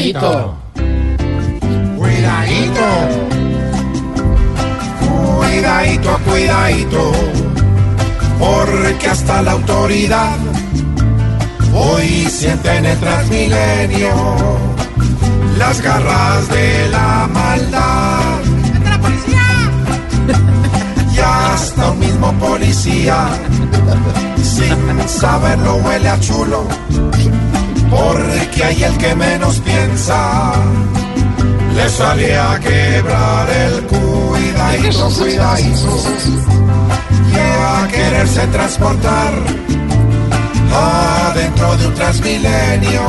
Cuidadito. Cuidadito. Cuidadito, cuidadito. Porque hasta la autoridad hoy siente en el Transmilenio las garras de la maldad. ¡Entra la policía! Y hasta un mismo policía, sin saberlo, huele a chulo. Porque hay el que menos piensa, le sale a quebrar el cuidadito, cuidadito. Y a quererse transportar adentro de un transmilenio.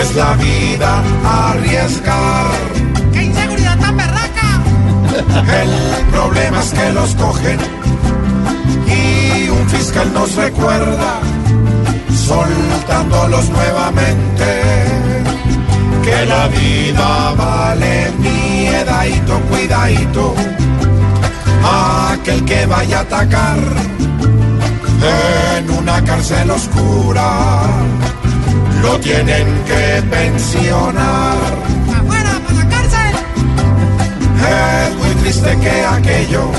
Es la vida arriesgar. ¡Qué inseguridad tan berraca! El problema es que los cogen y un fiscal nos recuerda, soltándolos nuevamente, que la vida vale miedadito, cuidadito, aquel que vaya a atacar en una cárcel oscura, lo tienen que pensionar. ¡Afuera, para la cárcel! Es muy triste que aquellos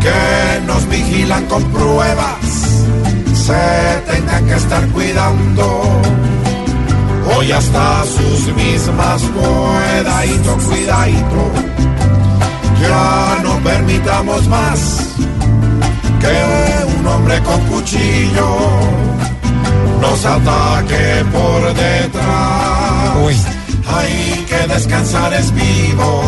que nos vigilan con pruebas Hoy hasta sus mismas cuidadito, cuidadito. Ya no permitamos más que un hombre con cuchillo nos ataque por detrás. Hay que descansar es vivos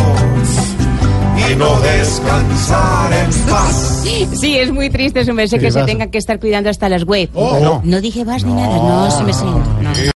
y no descansar en paz. Sí, es muy triste, su merced, que se tengan que estar cuidando hasta las web. Oh. no. dije vas ni nada, no, se me siento. No.